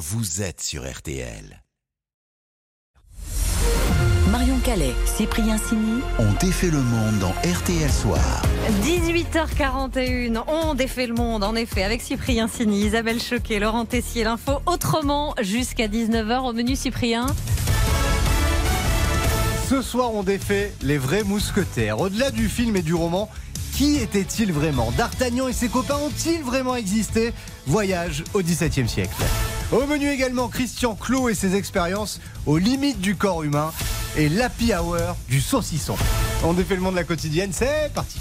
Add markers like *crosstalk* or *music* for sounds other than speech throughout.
vous êtes sur RTL. Marion Calais, Cyprien Sini. On défait le monde dans RTL Soir. 18h41, on défait le monde en effet avec Cyprien Sini, Isabelle Choquet, Laurent Tessier, l'info autrement jusqu'à 19h au menu Cyprien. Ce soir, on défait les vrais mousquetaires. Au-delà du film et du roman, qui étaient-ils vraiment? D'Artagnan et ses copains ont-ils vraiment existé? Voyage au XVIIe siècle. Au menu également, Christian Clot et ses expériences aux limites du corps humain et l'happy hour du saucisson. On défait le monde de la quotidienne, c'est parti.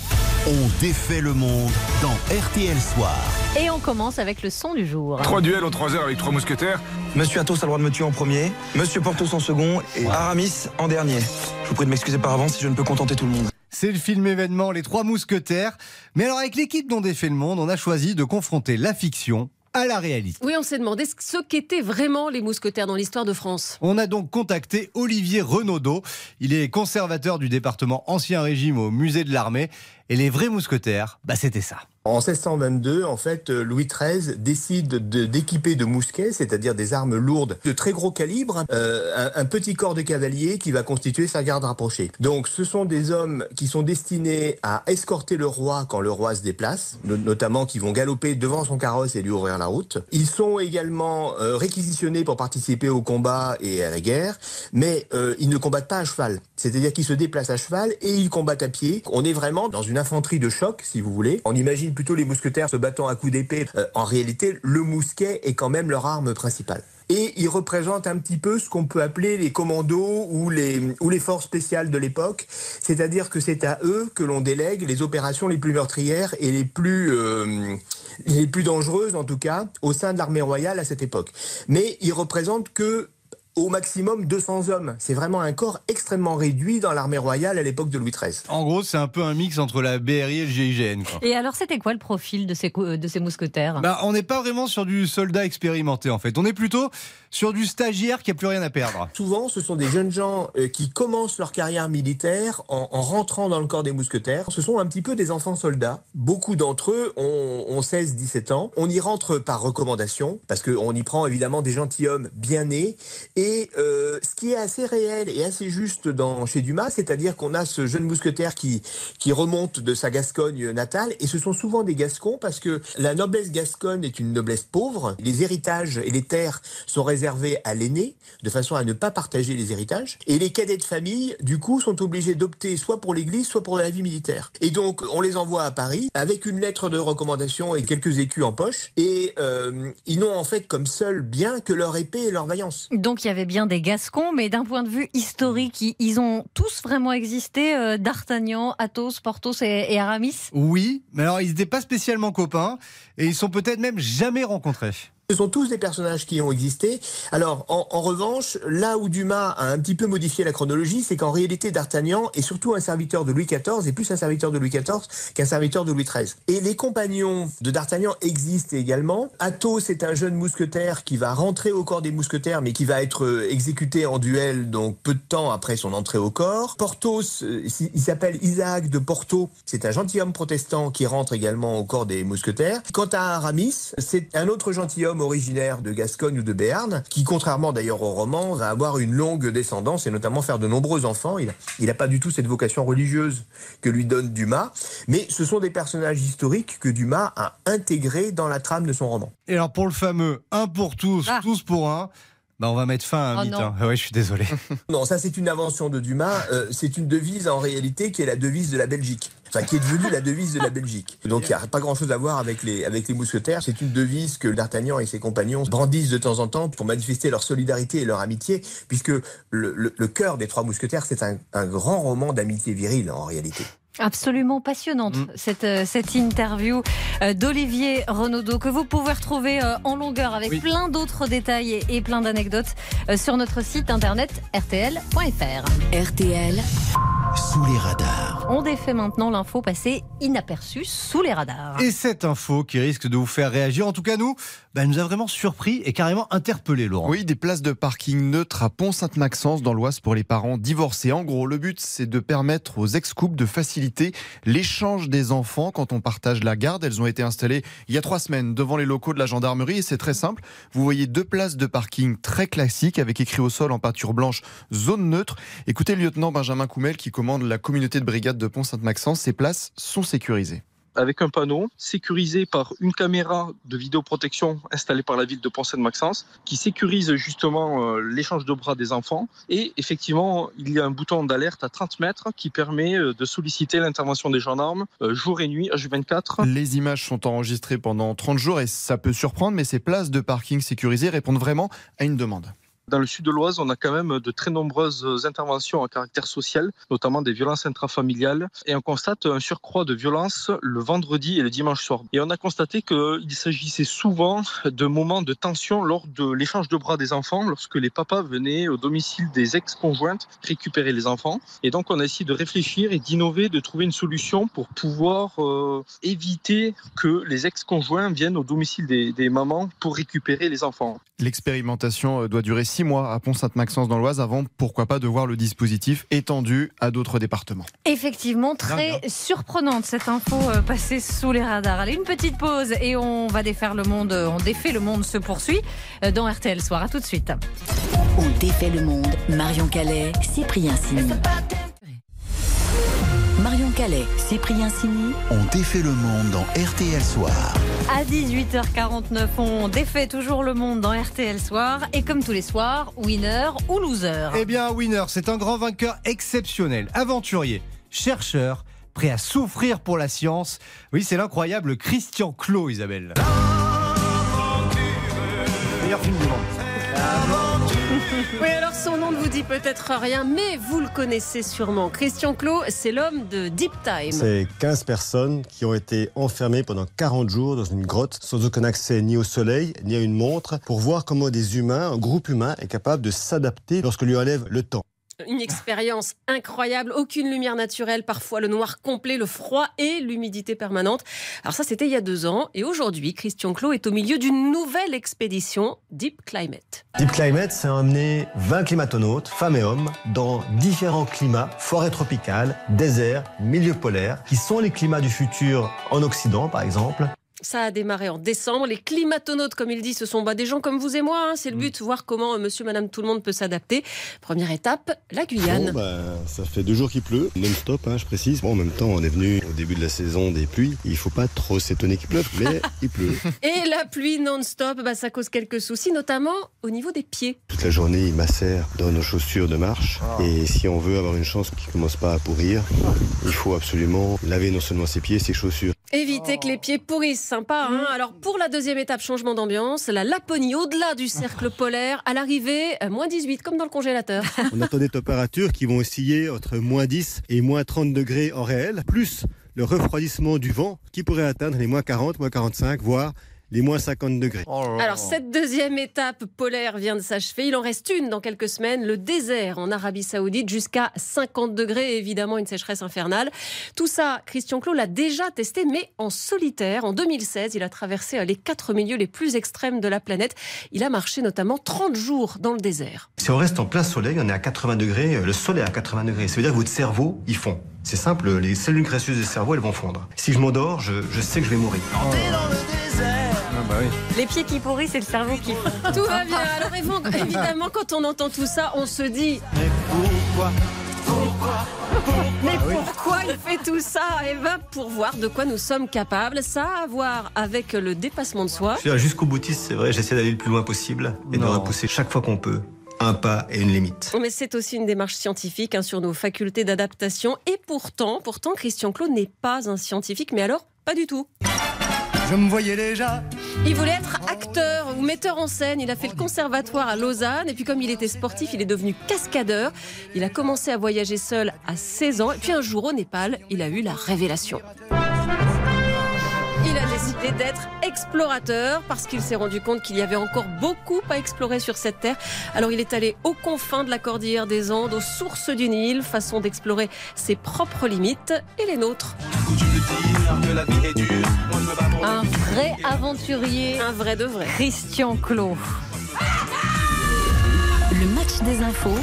On défait le monde dans RTL Soir. Et on commence avec le son du jour. Trois duels en trois heures avec trois mousquetaires. Monsieur Athos a le droit de me tuer en premier, Monsieur Porthos en second et Aramis en dernier. Je vous prie de m'excuser par avance si je ne peux contenter tout le monde. C'est le film événement Les Trois Mousquetaires. Mais alors avec l'équipe dont défait le monde, on a choisi de confronter la fiction à la réalité. Oui, on s'est demandé ce qu'étaient vraiment les mousquetaires dans l'histoire de France. On a donc contacté Olivier Renaudot. Il est conservateur du département Ancien Régime au musée de l'armée. Et les vrais mousquetaires, bah c'était ça. En 1622, en fait, Louis XIII décide de- d'équiper de, mousquets, c'est-à-dire des armes lourdes de très gros calibre, euh, un, petit corps de cavaliers qui va constituer sa garde rapprochée. Donc, ce sont des hommes qui sont destinés à escorter le roi quand le roi se déplace, no- notamment qui vont galoper devant son carrosse et lui ouvrir la route. Ils sont également euh, réquisitionnés pour participer au combat et à la guerre, mais euh, ils ne combattent pas à cheval. C'est-à-dire qu'ils se déplacent à cheval et ils combattent à pied. On est vraiment dans une infanterie de choc, si vous voulez. On imagine plutôt les mousquetaires se battant à coups d'épée. Euh, en réalité, le mousquet est quand même leur arme principale. Et ils représentent un petit peu ce qu'on peut appeler les commandos ou les, ou les forces spéciales de l'époque. C'est-à-dire que c'est à eux que l'on délègue les opérations les plus meurtrières et les plus, euh, les plus dangereuses, en tout cas, au sein de l'armée royale à cette époque. Mais ils représentent que au maximum 200 hommes. C'est vraiment un corps extrêmement réduit dans l'armée royale à l'époque de Louis XIII. En gros, c'est un peu un mix entre la BRI et le GIGN. quoi. Et alors c'était quoi le profil de ces, cou- de ces mousquetaires? Bah, on n'est pas vraiment sur du soldat expérimenté en fait. On est plutôt sur du stagiaire qui a plus rien à perdre. Souvent, ce sont des jeunes gens euh, qui commencent leur carrière militaire en, en rentrant dans le corps des mousquetaires. Ce sont un petit peu des enfants soldats. Beaucoup d'entre eux ont, ont 16-17 ans. On y rentre par recommandation, parce qu'on y prend évidemment des gentilshommes bien nés. Et euh, ce qui est assez réel et assez juste dans, chez Dumas, c'est-à-dire qu'on a ce jeune mousquetaire qui, qui remonte de sa Gascogne natale, et ce sont souvent des Gascons, parce que la noblesse gasconne est une noblesse pauvre. Les héritages et les terres sont réservés à l'aîné, de façon à ne pas partager les héritages. Et les cadets de famille, du coup, sont obligés d'opter soit pour l'église, soit pour la vie militaire. Et donc, on les envoie à Paris avec une lettre de recommandation et quelques écus en poche. Et euh, ils n'ont en fait comme seul bien que leur épée et leur vaillance. Y avait bien des Gascons, mais d'un point de vue historique, ils- ont tous vraiment existé, euh, D'Artagnan, Athos, Porthos et, et Aramis? Oui, mais alors ils n'étaient pas spécialement copains et ils sont peut-être même jamais rencontrés. Ce sont tous des personnages qui ont existé. Alors, en, revanche, là où Dumas a un petit peu modifié la chronologie, c'est qu'en réalité, D'Artagnan est surtout un serviteur de Louis XIV et plus un serviteur de Louis XIV qu'un serviteur de Louis XIII. Et les compagnons de D'Artagnan existent également. Athos est un jeune mousquetaire qui va rentrer au corps des mousquetaires, mais qui va être euh, exécuté en duel, donc peu de temps après son entrée au corps. Porthos, euh, il s'appelle Isaac de Porto. C'est un gentilhomme protestant qui rentre également au corps des mousquetaires. Quant à Aramis, c'est un autre gentilhomme originaire de Gascogne ou de Béarn, qui, contrairement d'ailleurs au roman, va avoir une longue descendance et notamment faire de nombreux enfants. Il n'a il pas du tout cette vocation religieuse que lui donne Dumas, mais ce sont des personnages historiques que Dumas a intégrés dans la trame de son roman. Et alors pour le fameux un pour tous, Ah. tous pour un, bah on va mettre fin à un Oh mythe. non. hein. Ah Ouais, je suis désolé. *laughs* Non, ça c'est une invention de Dumas. Euh, c'est une devise en réalité qui est la devise de la Belgique. Enfin, qui est devenue la devise de la Belgique. Donc, il n'y a pas grand-chose à voir avec les, avec les mousquetaires. C'est une devise que D'Artagnan et ses compagnons brandissent de temps en temps pour manifester leur solidarité et leur amitié, puisque le, le- le cœur des Trois Mousquetaires, c'est un, un grand roman d'amitié virile, en réalité. Absolument passionnante, Mm. cette, euh, cette interview euh, d'Olivier Renaudot, que vous pouvez retrouver euh, en longueur avec Oui. plein d'autres détails et, et plein d'anecdotes sur notre site internet rtl.fr. RTL, sous les radars. On défait maintenant l'info passée inaperçue sous les radars. Et cette info qui risque de vous faire réagir, en tout cas nous, bah, elle nous a vraiment surpris et carrément interpellé, Laurent. Oui, des places de parking neutres à Pont-Sainte-Maxence dans l'Oise pour les parents divorcés. En gros, le but, c'est de permettre aux ex-couples de faciliter l'échange des enfants quand on partage la garde. Elles ont été installées il y a trois semaines devant les locaux de la gendarmerie et c'est très simple. Vous voyez deux places de parking très classiques avec écrit au sol en peinture blanche zone neutre. Écoutez le lieutenant Benjamin Coumel qui commande la communauté de brigade de Pont-Sainte-Maxence. Ces places sont sécurisées avec un panneau sécurisé par une caméra de vidéoprotection installée par la ville de Pont-Sainte-Maxence qui sécurise justement euh, l'échange de bras des enfants. Et effectivement, il y a un bouton d'alerte à 30 mètres qui permet euh, de solliciter l'intervention des gendarmes euh, jour et nuit, H24. Les images sont enregistrées pendant 30 jours et ça peut surprendre, mais ces places de parking sécurisées répondent vraiment à une demande. Dans le sud de l'Oise, on a quand même de très nombreuses interventions à caractère social, notamment des violences intrafamiliales. Et on constate un surcroît de violences le vendredi et le dimanche soir. Et on a constaté qu'il s'agissait souvent de moments de tension lors de l'échange de bras des enfants, lorsque les papas venaient au domicile des ex-conjointes récupérer les enfants. Et donc on a essayé de réfléchir et d'innover, de trouver une solution pour pouvoir euh, éviter que les ex-conjoints viennent au domicile des, mamans pour récupérer les enfants. L'expérimentation euh, doit durer six mois à Pont-Sainte-Maxence dans l'Oise avant, pourquoi pas, de voir le dispositif étendu à d'autres départements. Effectivement, très surprenante cette info euh, passée sous les radars. Allez, une petite pause et on va défaire le monde. On défait le monde se poursuit euh, dans RTL Soir. À tout de suite. On défait le monde. Marion Calais, Cyprien Sini. Marion Calais, Cyprien Sini. On défait le monde dans RTL Soir. À 18h49, on défait toujours le monde dans RTL Soir. Et comme tous les soirs, winner ou loser. Eh bien, winner, c'est un grand vainqueur exceptionnel, aventurier, chercheur, prêt à souffrir pour la science. Oui, c'est l'incroyable Christian Clot, Isabelle. Meilleur film du monde. *laughs* Oui, alors son nom ne vous dit peut-être rien, mais vous le connaissez sûrement. Christian Clot, c'est l'homme de Deep Time. C'est 15 personnes qui ont été enfermées pendant 40 jours dans une grotte sans aucun accès ni au soleil ni à une montre pour voir comment des humains, un groupe humain est capable de s'adapter lorsque lui enlève le temps. Une expérience incroyable, aucune lumière naturelle, parfois le noir complet, le froid et l'humidité permanente. Alors ça, c'était il y a deux ans. Et aujourd'hui, Christian Clot est au milieu d'une nouvelle expédition, Deep Climate. Deep Climate, c'est emmener 20 climatonautes, femmes et hommes, dans différents climats, forêts tropicales, déserts, milieux polaires, qui sont les climats du futur en Occident, par exemple. Ça a démarré en décembre. Les climatonautes, comme il dit, ce sont bah, des gens comme vous et moi. hein. C'est le but, voir comment euh, monsieur, madame, tout le monde peut s'adapter. Première étape, la Guyane. Bon, bah, ça fait deux jours qu'il pleut, non-stop, hein, je précise. Bon, en même temps, on est venu au début de la saison des pluies. Il faut pas trop s'étonner qu'il pleuve, mais *laughs* il pleut. Et la pluie non-stop, bah, ça cause quelques soucis, notamment au niveau des pieds. Toute la journée, il macère dans nos chaussures de marche. Et si on veut avoir une chance qui commence pas à pourrir, il faut absolument laver non seulement ses pieds, ses chaussures. Éviter que les pieds pourrissent, sympa. Hein Alors pour la deuxième étape, changement d'ambiance, la Laponie au-delà du cercle polaire, à l'arrivée, euh, moins 18, comme dans le congélateur. *laughs* On attend des températures qui vont osciller entre moins 10 et moins 30 degrés en réel, plus le refroidissement du vent qui pourrait atteindre les moins 40, moins 45, voire les moins 50 degrés. Alors cette deuxième étape polaire vient de s'achever. Il en reste une dans quelques semaines, le désert en Arabie Saoudite jusqu'à 50 degrés, et évidemment une sécheresse infernale. Tout ça, Christian Clot l'a déjà testé, mais en solitaire. En 2016, il a traversé euh, les quatre milieux les plus extrêmes de la planète. Il a marché notamment 30 jours dans le désert. Si on reste en plein soleil, on est à 80 degrés, euh, le soleil est à 80 degrés. Ça veut dire que votre cerveau, il fond. C'est simple, les cellules graisseuses du cerveau, elles vont fondre. Si je m'endors, je, je sais que je vais mourir. Les pieds qui pourrissent et le cerveau qui. Tout va bien. Alors évi- évidemment, quand on entend tout ça, on se dit Mais pourquoi? Il fait tout ça Eh ben, pour voir de quoi nous sommes capables. Ça a à voir avec le dépassement de soi. Je suis là jusqu'au boutiste, c'est vrai, j'essaie d'aller le plus loin possible et de repousser chaque fois qu'on peut un pas et une limite. Mais c'est aussi une démarche scientifique hein, sur nos facultés d'adaptation. Et pourtant, pourtant, Christian Claude n'est pas un scientifique, mais alors pas du tout. Je me voyais déjà. Il voulait être acteur ou metteur en scène. Il a fait le conservatoire à Lausanne. Et puis, comme il était sportif, il est devenu cascadeur. Il a commencé à voyager seul à 16 ans. Et puis, un jour, au Népal, il a eu la révélation. D'être explorateur parce qu'il s'est rendu compte qu'il y avait encore beaucoup à explorer sur cette terre. Alors il est allé aux confins de la cordillère des Andes, aux sources du Nil, façon d'explorer ses propres limites et les nôtres. Un vrai aventurier. Un vrai de vrai. Christian Clot. Le match des infos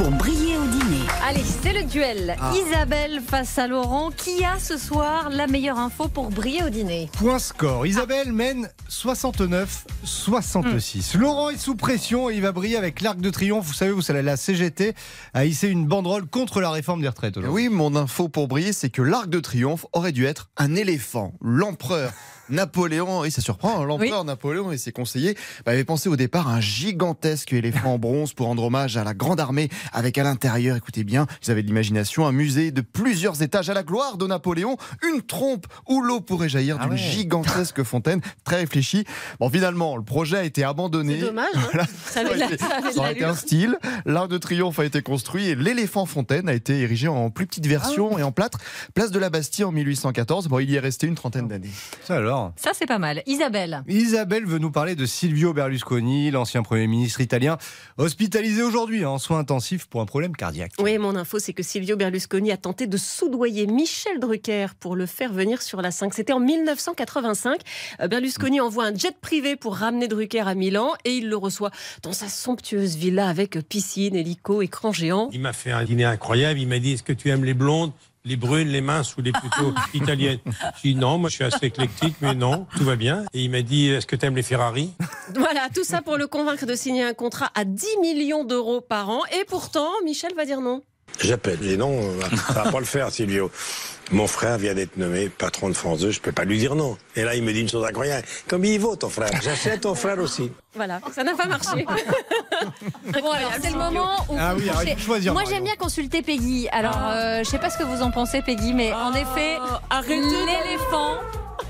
pour briller au dîner. Allez, c'est le duel. Ah. Isabelle face à Laurent. Qui a ce soir la meilleure info pour briller au dîner Point score. Isabelle mène 69-66. Laurent est sous pression et il va briller avec l'arc de triomphe. Vous savez, vous savez, la CGT a hissé une banderole contre la réforme des retraites. aujourd'hui. Oui, mon info pour briller, c'est que l'arc de triomphe aurait dû être un éléphant. L'empereur Napoléon, et ça surprend, hein, l'empereur Napoléon et ses conseillers bah, avaient pensé au départ à un gigantesque éléphant en *laughs* bronze pour rendre hommage à la grande armée, avec à l'intérieur, écoutez bien, ils avaient de l'imagination, un musée de plusieurs étages à la gloire de Napoléon, une trompe où l'eau pourrait jaillir Ah d'une gigantesque fontaine, très réfléchie. Bon, finalement, le projet a été abandonné. C'est dommage, hein. Voilà. Ça avait la- ça avait Ça été un style. L'arc de triomphe a été construit et l'éléphant fontaine a été érigé en plus petite version Ah et en plâtre. Place de la Bastille en 1814. Bon, il y est resté une trentaine d'années. Ça alors Ça, c'est pas mal. Isabelle. Isabelle veut nous parler de Silvio Berlusconi, l'ancien Premier ministre italien, hospitalisé aujourd'hui en soins intensifs pour un problème cardiaque. Oui, mon info, c'est que Silvio Berlusconi a tenté de soudoyer Michel Drucker pour le faire venir sur la 5. C'était en 1985. Euh, Berlusconi envoie un jet privé pour ramener Drucker à Milan et il le reçoit dans sa somptueuse villa avec piscine, hélico, écran géant. Il m'a fait un dîner incroyable. Il m'a dit Est-ce que tu aimes les blondes, les brunes, les minces ou les plutôt *laughs* italiennes J'ai dit Non, moi je suis assez éclectique, mais non, tout va bien. Et il m'a dit Est-ce que tu aimes les Ferrari? Voilà, tout ça pour le convaincre de signer un contrat à 10 millions d'euros par an. Et pourtant, Michel va dire non. J'appelle. Je dis non, euh, ça va pas le faire, Silvio. Mon frère vient d'être nommé patron de France 2, je peux pas lui dire non. Et là, il me dit une chose incroyable. Comme il vaut, ton frère J'achète ton frère aussi. Voilà, ça n'a pas marché. *laughs* Bon, alors, c'est le moment où Ah vous oui, alors, choisir, Moi, j'aime bien consulter Peggy. Alors, euh, je sais pas ce que vous en pensez, Peggy, mais en effet, l'éléphant.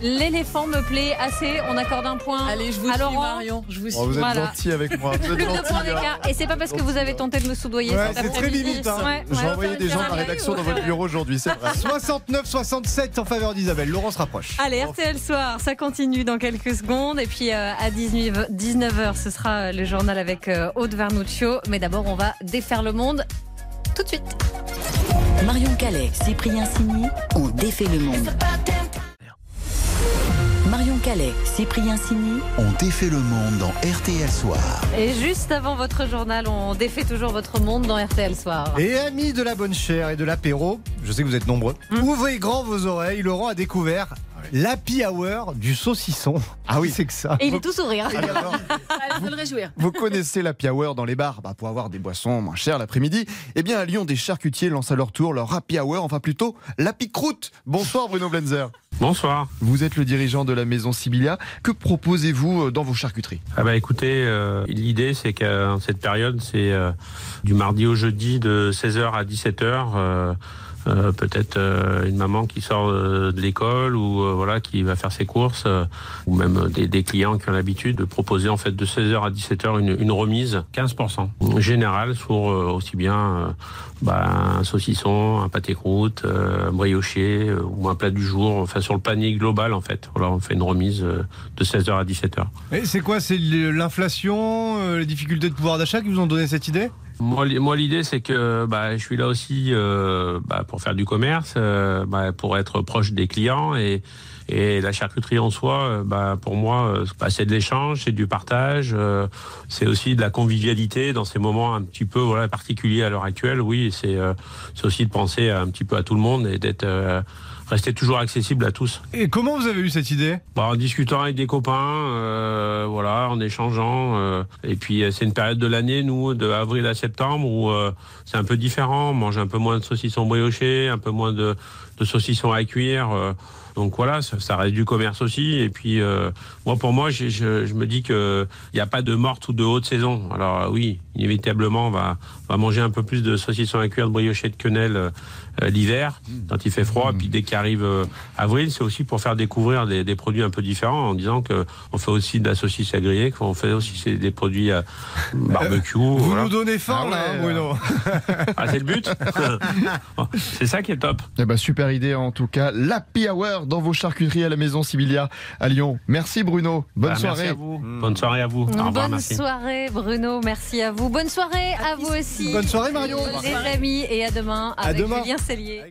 L'éléphant me plaît assez. On accorde un point. Allez, je vous suis, Marion, je vous Oh, vous êtes gentil avec moi. Vous êtes *laughs* gentil, points hein. d'écart. Et c'est pas parce que vous avez tenté de me soudoyer. Ouais, c'est très limite. hein. Ouais, J'ai ouais. envoyé des gens de la rédaction dans votre bureau aujourd'hui, c'est vrai. *laughs* 69-67 en faveur d'Isabelle. Laurent se rapproche. Allez, RTL Soir, ça continue dans quelques secondes. Et puis euh, à 19h, ce sera euh, le journal avec euh, Aude Vernuccio. Mais d'abord, on va défaire le monde tout de suite. Marion Calais, Cyprien Signy ont défait le monde. Cyprien Signy On défait le monde dans RTL Soir. Et juste avant votre journal, on défait toujours votre monde dans RTL Soir. Et amis de la bonne chair et de l'apéro, je sais que vous êtes nombreux, ouvrez grand vos oreilles. Laurent a découvert l'happy hour du saucisson. Ah oui, *laughs* c'est que ça. Et il est tout sourire. Elle veut *laughs* le réjouir. Vous connaissez la hour dans les bars bah, pour avoir des boissons moins chères l'après-midi. Eh bien, à Lyon, des charcutiers lancent à leur tour leur happy hour, enfin plutôt l'happy croûte. Bonsoir Bruno Blenzer. Bonsoir. Vous êtes le dirigeant de la maison Sibylia. Que proposez-vous euh, dans vos charcuteries? Ah bah écoutez, euh, l'idée c'est qu'en cette période, c'est euh, du mardi au jeudi de 16h à 17h. euh, euh, peut-être euh, une maman qui sort euh, de l'école ou euh, voilà qui va faire ses courses euh, ou même des, des clients qui ont l'habitude de proposer en fait de 16h à 17h une, une remise 15% générale sur euh, aussi bien euh, bah, un saucisson, un pâté croûte, euh, un brioché euh, ou un plat du jour, enfin sur le panier global en fait. Voilà, on fait une remise euh, de 16h à 17h. Et c'est quoi? C'est l'inflation, euh, les difficultés de pouvoir d'achat qui vous ont donné cette idée? Moi, moi, l'idée, c'est que bah, je suis là aussi euh, bah, pour faire du commerce, euh, bah, pour être proche des clients et, et la charcuterie en soi, euh, bah, pour moi, euh, c'est de l'échange, c'est du partage, euh, c'est aussi de la convivialité dans ces moments un petit peu voilà, particuliers à l'heure actuelle. Oui, c'est euh, aussi de penser un petit peu à tout le monde et d'être rester toujours accessible à tous. Et comment vous avez eu cette idée? Bah, en discutant avec des copains, euh, voilà, en échangeant. euh, et puis euh, c'est une période de l'année, nous, de avril à septembre, où euh, c'est un peu différent. On mange un peu moins de saucissons briochés, un peu moins de, de saucissons à cuire. Euh, donc voilà, ça, ça reste du commerce aussi. Et puis euh, moi, pour moi, je, je me dis que il n'y a pas de morte ou de haute saison. Alors euh, oui, inévitablement, on va, on va manger un peu plus de saucissons à cuire, de briochés de quenelle euh, euh, l'hiver, quand il fait froid. Puis dès qu'arrive euh, avril, c'est aussi pour faire découvrir des, des produits un peu différents, en disant que on fait aussi de la saucisse à griller, qu'on fait aussi des produits à barbecue. Vous voilà. nous donnez faim Ah là, ouais, hein, Bruno. *laughs* Ah, c'est le but *laughs* C'est ça qui est top. Eh ben, super idée en tout cas. L'happy hour dans vos charcuteries à la maison Sibilia à Lyon. Merci Bruno. Bonne Bah, merci soirée. à vous. Bonne soirée à vous. Au revoir, Bonne merci. soirée Bruno, merci à vous. Bonne soirée à vous aussi. Bonne soirée, Marion. Les amis et à demain À avec demain. Julien Cellier.